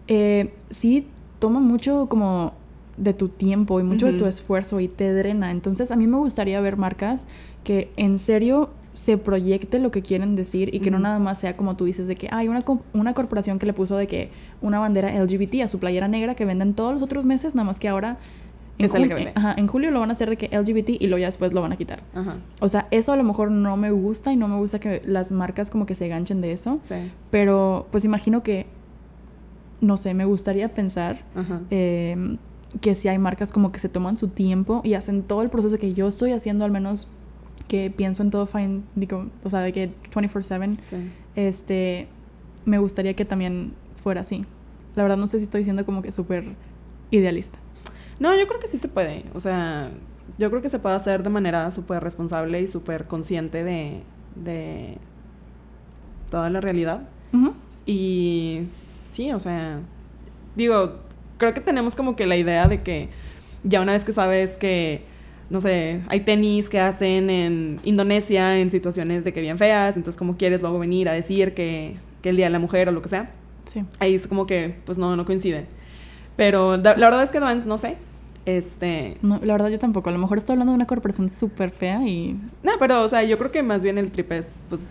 eh, sí toma mucho como de tu tiempo y mucho de tu esfuerzo y te drena. Entonces a mí me gustaría ver marcas que en serio se proyecte lo que quieren decir y que no nada más sea como tú dices de que hay una, una corporación que le puso de que una bandera LGBT a su playera negra que venden todos los otros meses, nada más que ahora en, en julio lo van a hacer de que LGBT y luego ya después lo van a quitar. O sea, eso a lo mejor no me gusta y no me gusta que las marcas como que se ganchen de eso. Pero pues imagino que, no sé, me gustaría pensar em, que si hay marcas como que se toman su tiempo y hacen todo el proceso que yo estoy haciendo al menos que pienso en todo fine, digo, o sea, de que 24/7, este, me gustaría que también fuera así. La verdad no sé si estoy siendo como que súper idealista.
No, yo creo que sí se puede. O sea, yo creo que se puede hacer de manera súper responsable y súper consciente de, de toda la realidad. Y sí, o sea, digo, creo que tenemos como que la idea de que ya una vez que sabes que, no sé, hay tenis que hacen en Indonesia en situaciones de que bien feas, entonces como quieres luego venir a decir que, que el Día de la Mujer o lo que sea,
Sí.
ahí es como que, pues no, no coincide. Pero la, la verdad es que Vans, no sé, este...
No, la verdad yo tampoco. A lo mejor estoy hablando de una corporación súper fea y...
No, pero, o sea, yo creo que más bien el trip es, pues,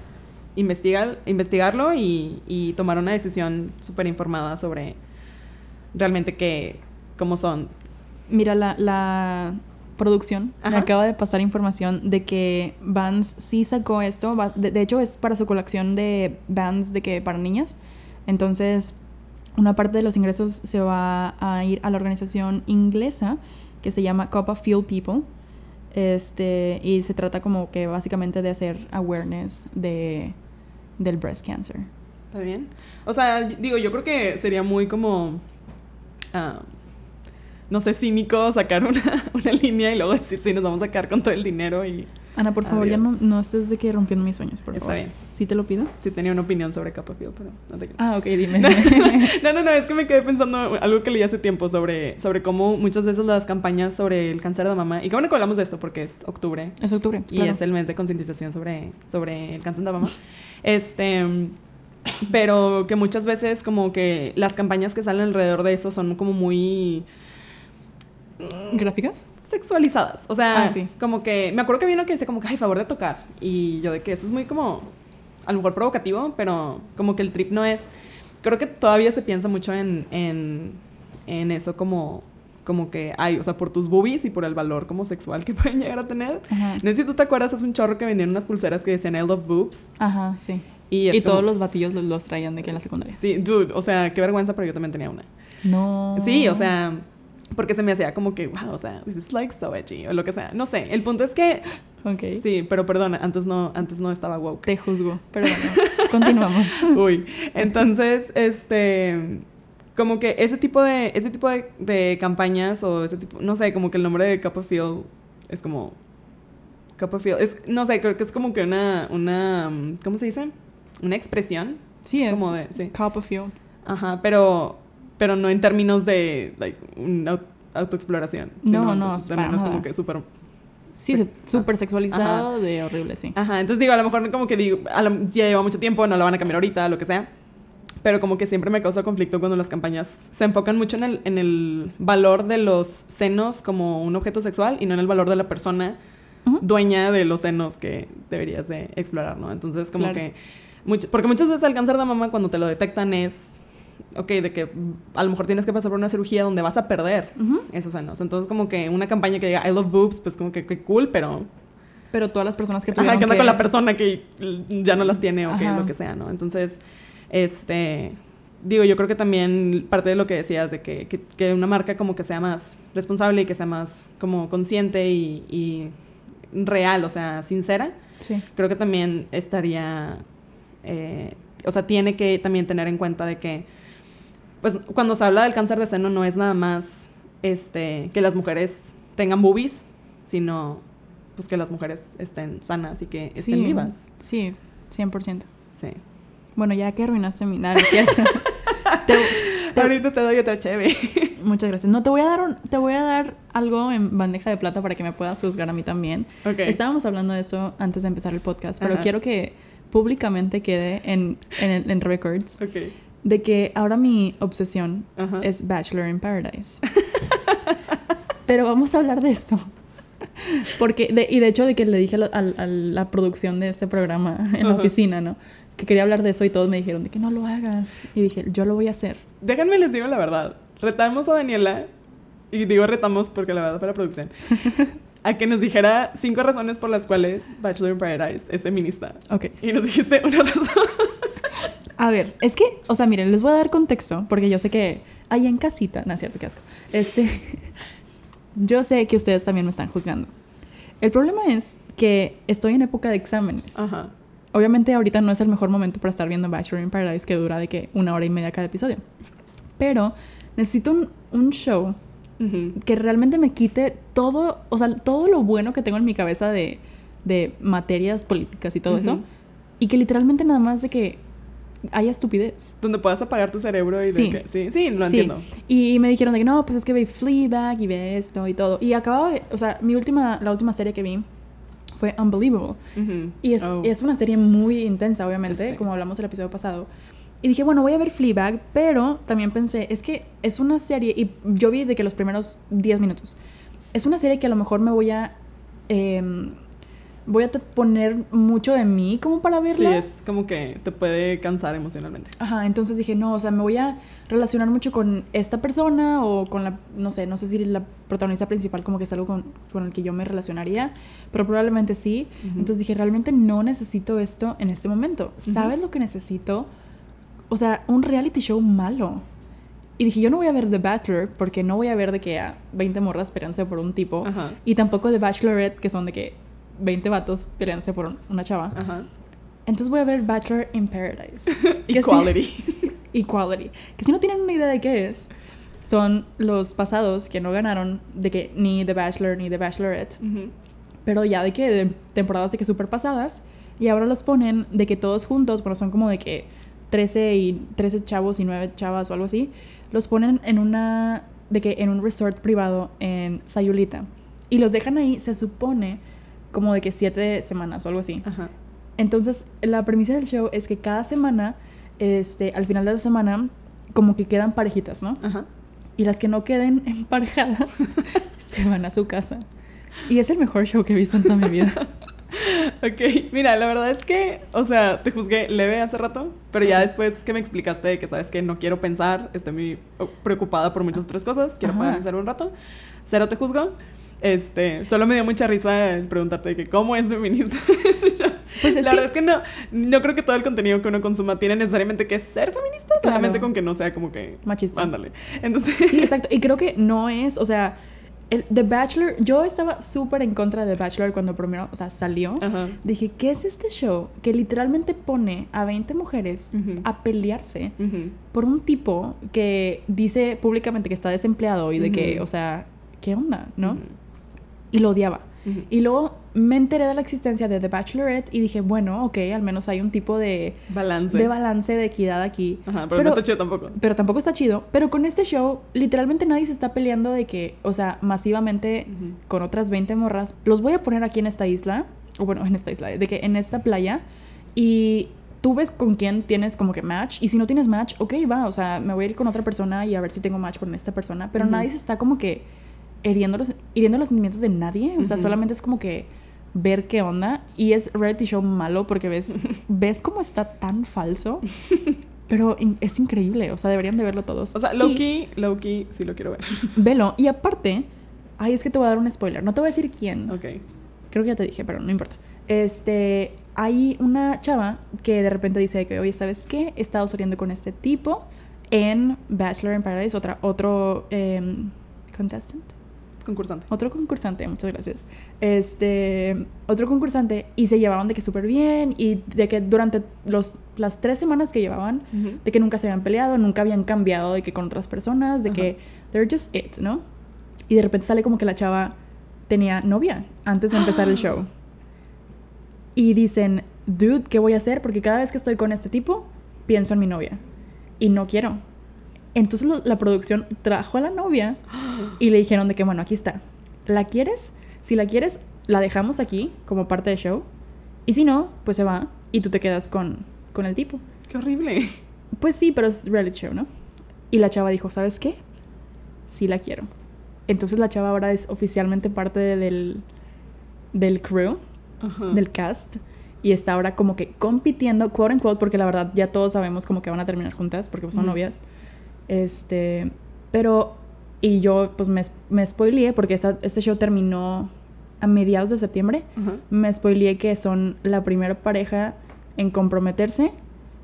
investigar, investigarlo y, y tomar una decisión súper informada sobre realmente qué, cómo son.
Mira, la, la producción me acaba de pasar información de que Vans sí sacó esto. De, de hecho, es para su colección de Vans de que para niñas. Entonces, una parte de los ingresos se va a ir a la organización inglesa que se llama Copa Feel People. Este, y se trata como que básicamente de hacer awareness de, del breast cancer.
¿Está bien? O sea, digo, yo creo que sería muy como... ah, no sé, cínico sacar una, una línea y luego decir, sí, nos vamos a sacar con todo el dinero y...
Ana, por favor, ya no, no estés de que rompiendo mis sueños, por
Está
favor.
bien.
¿Sí te lo pido?
Sí tenía una opinión sobre Copperfield, pero no te.
Ah, ok, dime.
No, no, no, es que me quedé pensando algo que leí hace tiempo sobre, sobre cómo muchas veces las campañas sobre el cáncer de mama, y qué bueno que hablamos de esto porque es octubre
es octubre.
y
claro.
es el mes de concientización sobre, sobre el cáncer de mama. Este, pero que muchas veces como que las campañas que salen alrededor de eso son como muy
¿Gráficas?
sexualizadas. O sea,
Ah, sí.
como que me acuerdo que uno que dice como que, ay, favor de tocar. Y yo de que eso es muy como, a lo mejor provocativo, pero como que el trip no es, creo que todavía se piensa mucho en, en, en eso como, como que, ay, o sea, por tus boobies y por el valor como sexual que pueden llegar a tener.
Ajá.
No sé si tú te acuerdas, hace un chorro que vendían unas pulseras que decían I love boobs.
Ajá, sí.
Y, como-
todos los batillos los, los traían de que en la secundaria.
Sí, dude, o sea, qué vergüenza, pero yo también tenía una.
No.
Sí, o sea, porque se me hacía como que, wow, o sea, this is like so edgy, o lo que sea. No sé, el punto es que
Ok.
Sí, pero perdona, antes no, antes no estaba woke.
Te juzgo. Pero bueno, continuamos.
Uy. Entonces, este. Como que ese tipo de. Ese tipo de, de campañas o ese tipo. No sé, como que el nombre de Cup of Field es como. Cup of Field. Es, no sé, creo que es como que una. una ¿Cómo se dice? Una expresión.
Sí, es
Como de. Sí.
Cup of Fuel.
Ajá, pero. Pero no en términos de. Like, una au- autoexploración.
No, no,
También
para
es como
nada.
que súper
Sí, súper sexualizado de horrible, sí.
Ajá, entonces digo, a lo mejor como que digo, lo- ya lleva mucho tiempo, no la van a cambiar ahorita, lo que sea. Pero como que siempre me causa conflicto cuando las campañas se enfocan mucho en el, en el valor de los senos como un objeto sexual y no en el valor de la persona dueña de los senos que deberías de explorar, ¿no? Entonces como
Claro.
que... much- porque muchas veces el cáncer de mama cuando te lo detectan es... Ok, de que a lo mejor tienes que pasar por una cirugía donde vas a perder
Ujú.
esos senos. Entonces como que una campaña que diga I love boobs, pues como que, que cool, pero
Pero todas las personas que
Ajá,
tuvieron
¿qué onda
que-
con la persona que ya no las tiene o que
Ajá.
lo que sea, ¿no? Entonces, este, digo, yo creo que también parte de lo que decías de que, que, que una marca como que sea más responsable y que sea más como consciente y, y real, o sea, sincera,
Sí.
creo que también estaría, eh, o sea, tiene que también tener en cuenta de que, pues, cuando se habla del cáncer de seno no es nada más, este, que las mujeres tengan boobies, sino, pues, que las mujeres estén sanas y que estén
sí,
vivas.
Sí, 100%.
Sí.
Bueno, ya que arruinaste mi nada, ¿cierto? Te- te-
Ahorita te doy otra cheve.
muchas gracias. No, te voy a dar un- te voy a dar algo en bandeja de plata para que me puedas juzgar a mí también.
ok.
Estábamos hablando de esto antes de empezar el podcast, pero
Ajá.
quiero que públicamente quede en, en, en records de que ahora mi obsesión es Bachelor in Paradise. Pero vamos a hablar de esto. Porque, de- y de hecho, de que le dije a, a la producción de este programa en la oficina, ¿no? Que quería hablar de eso y todos me dijeron de que no lo hagas. Y dije, yo lo voy a hacer.
Déjenme les digo la verdad. Retamos a Daniela, y digo retamos porque la verdad la producción, a que nos dijera cinco razones por las cuales Bachelor in Paradise es feminista.
Ok.
Y nos dijiste una razón.
A ver, es que, o sea, miren, les voy a dar contexto, porque yo sé que ahí en casita, no es cierto, qué asco. Este, yo sé que ustedes también me están juzgando. El problema es que estoy en época de exámenes.
Ajá.
Obviamente ahorita no es el mejor momento para estar viendo Bachelor in Paradise, que dura de que una hora y media cada episodio. Pero necesito un, un show Que realmente me quite todo, o sea, todo lo bueno que tengo en mi cabeza de, de materias políticas y todo eso. Y que literalmente nada más de que haya estupidez.
Donde puedas apagar tu cerebro y
Sí.
de que... Sí, sí, lo
Sí.
entiendo.
Y me dijeron de que no, pues es que ve Fleabag y ve esto y todo. Y acababa, de- o sea, mi última, la última serie que vi fue Unbelievable. Y es,
Oh.
es una serie muy intensa, obviamente,
Sí.
como hablamos el episodio pasado. Y dije, bueno, voy a ver Fleabag, pero también pensé, es que es una serie, y yo vi de que los primeros 10 minutos, es una serie que a lo mejor me voy a... em, voy a poner mucho de mí como para
Sí,
verla.
es como que te puede cansar emocionalmente.
Ajá, entonces dije, no, o sea, me voy a relacionar mucho con esta persona o con la, no sé, no sé si la protagonista principal como que es algo con, con el que yo me relacionaría, pero probablemente sí.
Ujú.
Entonces dije, realmente no necesito esto en este momento. ¿Sabes lo que necesito? O sea, un reality show malo. Y dije, yo no voy a ver The Bachelor porque no voy a ver de que a 20 morras peleándose por un tipo.
Ajá.
Y tampoco The Bachelorette, que son de que 20 vatos peleándose por un- una chava.
Ajá.
Entonces voy a ver Bachelor in Paradise. Que sí-
Equality.
Equality. Que si no tienen una idea de qué es, son los pasados que no ganaron de que ni The Bachelor ni The Bachelorette, pero ya de que de temporadas de que súper pasadas, y ahora los ponen de que todos juntos, bueno, son como de que 13 y 13 chavos y 9 chavas o algo así, los ponen en una de que en un resort privado en Sayulita y los dejan ahí, se supone como de que 7 semanas o algo así.
Ajá.
Entonces, la premisa del show es que cada semana, este, al final de la semana, como que quedan parejitas, ¿no?
Ajá.
Y las que no queden emparejadas se van a su casa. Y es el mejor show que he visto en toda mi vida.
Ok, mira, la verdad es que, o sea, te juzgué leve hace rato, pero ya después que me explicaste que sabes que no quiero pensar, estoy muy oh, preocupada por muchas otras cosas, quiero
Ajá.
pensar un rato, cero te juzgo. Este, solo me dio mucha risa el preguntarte que cómo es feminista.
Pues es
la
que-
verdad es que no, no creo que todo el contenido que uno consuma tiene necesariamente que ser feminista, solamente
Claro.
con que no sea como que
Machista.
Ándale. Entonces,
Sí, exacto. Y creo que no es, o sea, el, The Bachelor, yo estaba súper en contra de The Bachelor cuando primero, o sea, salió. Dije, ¿qué es este show que literalmente pone a 20 mujeres a pelearse por un tipo que dice públicamente que está desempleado y de que, o sea, ¿qué onda? ¿no? Y lo odiaba. Y luego me enteré de la existencia de The Bachelorette y dije, bueno, ok, al menos hay un tipo de,
Balance.
de balance, de equidad aquí.
Ajá, pero, no está chido tampoco.
pero tampoco está chido. Pero con este show, literalmente nadie se está peleando de que, o sea, masivamente con otras 20 morras. Los voy a poner aquí en esta isla, o bueno, en esta isla, de que en esta playa, y tú ves con quién tienes como que match, y si no tienes match, ok, va, o sea, me voy a ir con otra persona y a ver si tengo match con esta persona, pero nadie se está como que hiriendo los, hiriendo los sentimientos de nadie, o sea, solamente es como que ver qué onda, y es reality show malo porque ves, ves cómo está tan falso. Pero in- es increíble, o sea, deberían de verlo todos.
O sea, Loki, Loki, sí lo quiero ver.
Velo. Y aparte, ay, es que te voy a dar un spoiler. No te voy a decir quién.
ok.
Creo que ya te dije, pero no importa. Este, hay una chava que de repente dice que, oye, ¿sabes qué? He estado saliendo con este tipo en Bachelor in Paradise, otra, otro em, contestant.
Concursante.
Otro concursante, muchas gracias. Este, otro concursante y se llevaban de que súper bien y de que durante los, las tres semanas que llevaban, de que nunca se habían peleado, nunca habían cambiado de que con otras personas, de que they're just it, ¿no? Y de repente sale como que la chava tenía novia antes de empezar el show. Y dicen, dude, ¿qué voy a hacer? Porque cada vez que estoy con este tipo, pienso en mi novia. Y no quiero. Entonces lo- la producción trajo a la novia y le dijeron de que, bueno, aquí está. ¿La quieres? Si la quieres, la dejamos aquí como parte del show. Y si no, pues se va y tú te quedas con, con el tipo.
Qué horrible.
Pues sí, pero es reality show, ¿no? Y la chava dijo, ¿sabes qué? Sí la quiero. Entonces la chava ahora es oficialmente parte del, del crew,
Ajá.
del cast. Y está ahora como que compitiendo, quote unquote, porque la verdad ya todos sabemos como que van a terminar juntas porque pues, son
Ujú.
novias. Este, pero, y yo pues me, me spoileé porque esta- este show terminó a mediados de septiembre. Me spoileé que son la primera pareja en comprometerse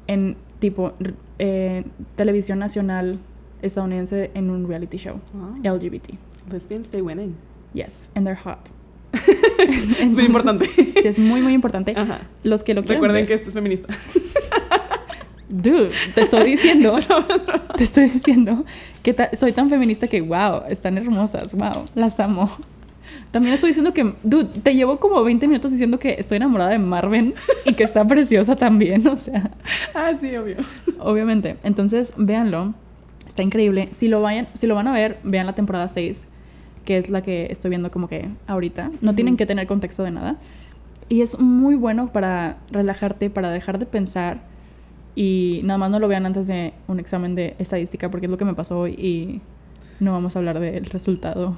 en tipo eh, televisión nacional estadounidense en un reality show
Wow.
LGBT.
Lesbians stay winning.
Yes, and they're hot.
Es muy importante.
Sí, es muy, muy importante.
Ajá.
Los que lo quieren
Recuerden
ver-
que esto es feminista.
Dude, te estoy diciendo, te estoy diciendo que ta- soy tan feminista que, wow, están hermosas, wow, las amo. También estoy diciendo que, dude, te llevo como 20 minutos diciendo que estoy enamorada de Marvin y que está preciosa también, o sea.
Ah, sí, obvio.
Obviamente. Entonces, véanlo. Está increíble. Si lo, vayan, si lo van a ver, vean la temporada 6, que es la que estoy viendo como que ahorita. No tienen que tener contexto de nada. Y es muy bueno para relajarte, para dejar de pensar. Y nada más no lo vean antes de un examen de estadística, porque es lo que me pasó hoy y no vamos a hablar del resultado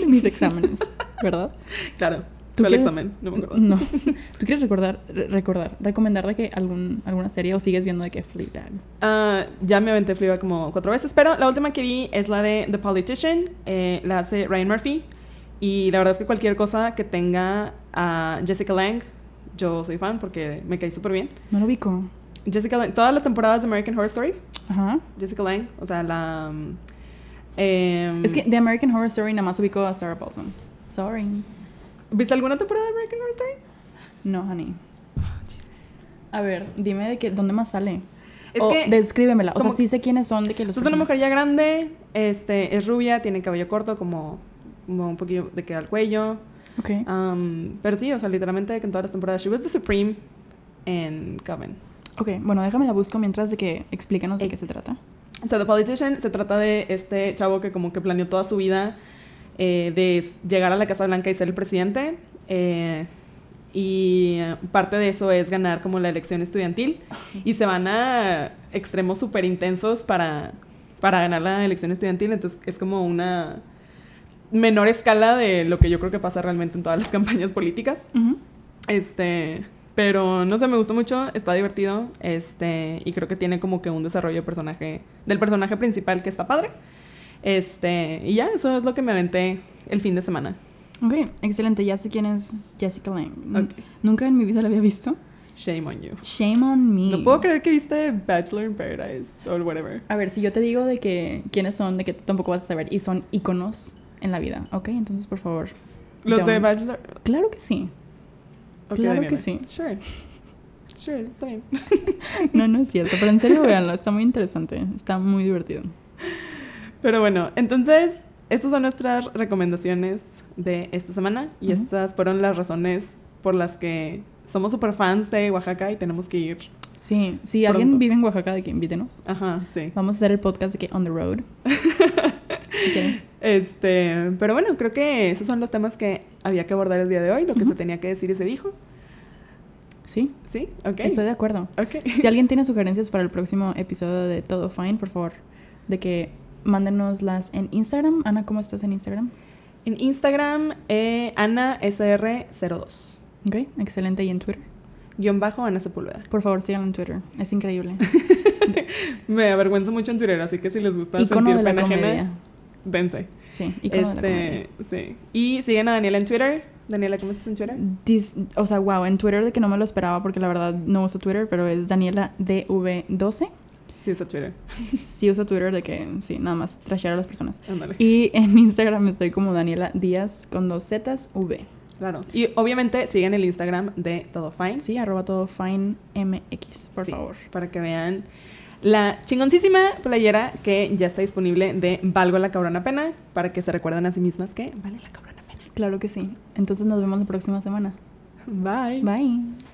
de mis exámenes, ¿verdad?
Claro.
¿Tú
el
quieres-
examen, no me acuerdo.
No. ¿Tú quieres recordar, re- recordar, recomendar de que algún, alguna serie o sigues viendo de que Fleabag?
Ah, ya me aventé Fleabag como cuatro veces, pero la última que vi es la de The Politician. eh, la hace Ryan Murphy. Y la verdad es que cualquier cosa que tenga a Jessica Lange, yo soy fan porque me cae súper bien.
No lo ubico.
Jessica Lange, todas las temporadas de American Horror Story,
Ajá.
Jessica Lange, o sea, la... em,
Es que The American Horror Story nada más ubico a Sarah Paulson. Sorry.
¿Viste alguna temporada de American Horror Story?
No, honey. A ver, dime de qué, ¿dónde más sale?
Es
O
que
descríbemela. O sea, sí sé quiénes son de que los
es una mujer ya grande, este, es rubia, tiene cabello corto, como, como un poquillo de que al cuello.
Ok.
Um, pero sí, o sea, literalmente en todas las temporadas. She was the Supreme en Coven.
Ok, bueno, déjame la busco mientras de que explícanos de qué se trata.
So, The Politician se trata de este chavo que como que planeó toda su vida eh, de llegar a la Casa Blanca y ser el presidente. eh, y parte de eso es ganar como la elección estudiantil. Y se van a extremos súper intensos para, para ganar la elección estudiantil. Entonces es como una menor escala de lo que yo creo que pasa realmente en todas las campañas políticas. Este, pero no sé, me gustó mucho, está divertido, este, y creo que tiene como que un desarrollo de personaje, del personaje principal que está padre. Este, y ya, eso es lo que me aventé el fin de semana.
Ok, excelente. Ya sé quién es Jessica Lange. N-
Ok.
Nunca en mi vida la había visto.
Shame on you.
Shame on me.
No puedo creer que viste Bachelor in Paradise o whatever.
A ver, si yo te digo de que quiénes son, de que tú tampoco vas a saber y son íconos en la vida, ¿ok? Entonces, por favor.
Los de
don't.
Bachelor.
Claro que sí. Claro que sí.
Sure. Sure, está bien.
No, no es cierto, pero en serio, véanlo, está muy interesante, está muy divertido.
Pero bueno, entonces, estas son nuestras recomendaciones de esta semana y
Ujú.
estas fueron las razones por las que somos super fans de Oaxaca y tenemos que ir.
Sí, si alguien vive en Oaxaca, de que invítenos.
Ajá, sí.
Vamos a hacer el podcast de que on the road. Si quieren.
Este, pero bueno, creo que esos son los temas que había que abordar el día de hoy, lo que se tenía que decir y se dijo.
Sí,
¿Sí? Ok.
estoy de acuerdo.
Ok.
Si alguien tiene sugerencias para el próximo episodio de Todo Fine, por favor, de que mándenoslas en Instagram. Ana, ¿cómo estás en Instagram?
En Instagram, eh, AnaSR02.
Ok, excelente. ¿Y en Twitter?
Guión bajo Ana Sepúlveda.
Por favor, síganlo en Twitter. Es increíble.
Me avergüenzo mucho en Twitter, así que si les gusta
Icono
sentir
de la
pena
comedia.
ajena, dense.
Sí, comedia.
Este, sí. Y siguen a Daniela en Twitter. Daniela, ¿cómo estás en Twitter?
Dis- o sea, wow, en Twitter de que no me lo esperaba porque la verdad no uso Twitter, pero es Daniela DV12.
Sí, usa Twitter.
Sí uso Twitter de que, sí, nada más trashear a las personas.
Ándale.
Y en Instagram estoy como Daniela Díaz con dos Zetas V.
Claro. Y obviamente siguen el Instagram de Todo Fine.
Sí, arroba todo fine MX, por
Sí,
favor.
Para que vean la chingoncísima playera que ya está disponible de Valgo la Cabrona Pena. Para que se recuerden a sí mismas que vale la cabrona pena.
Claro que sí. Entonces nos vemos la próxima semana.
Bye.
Bye.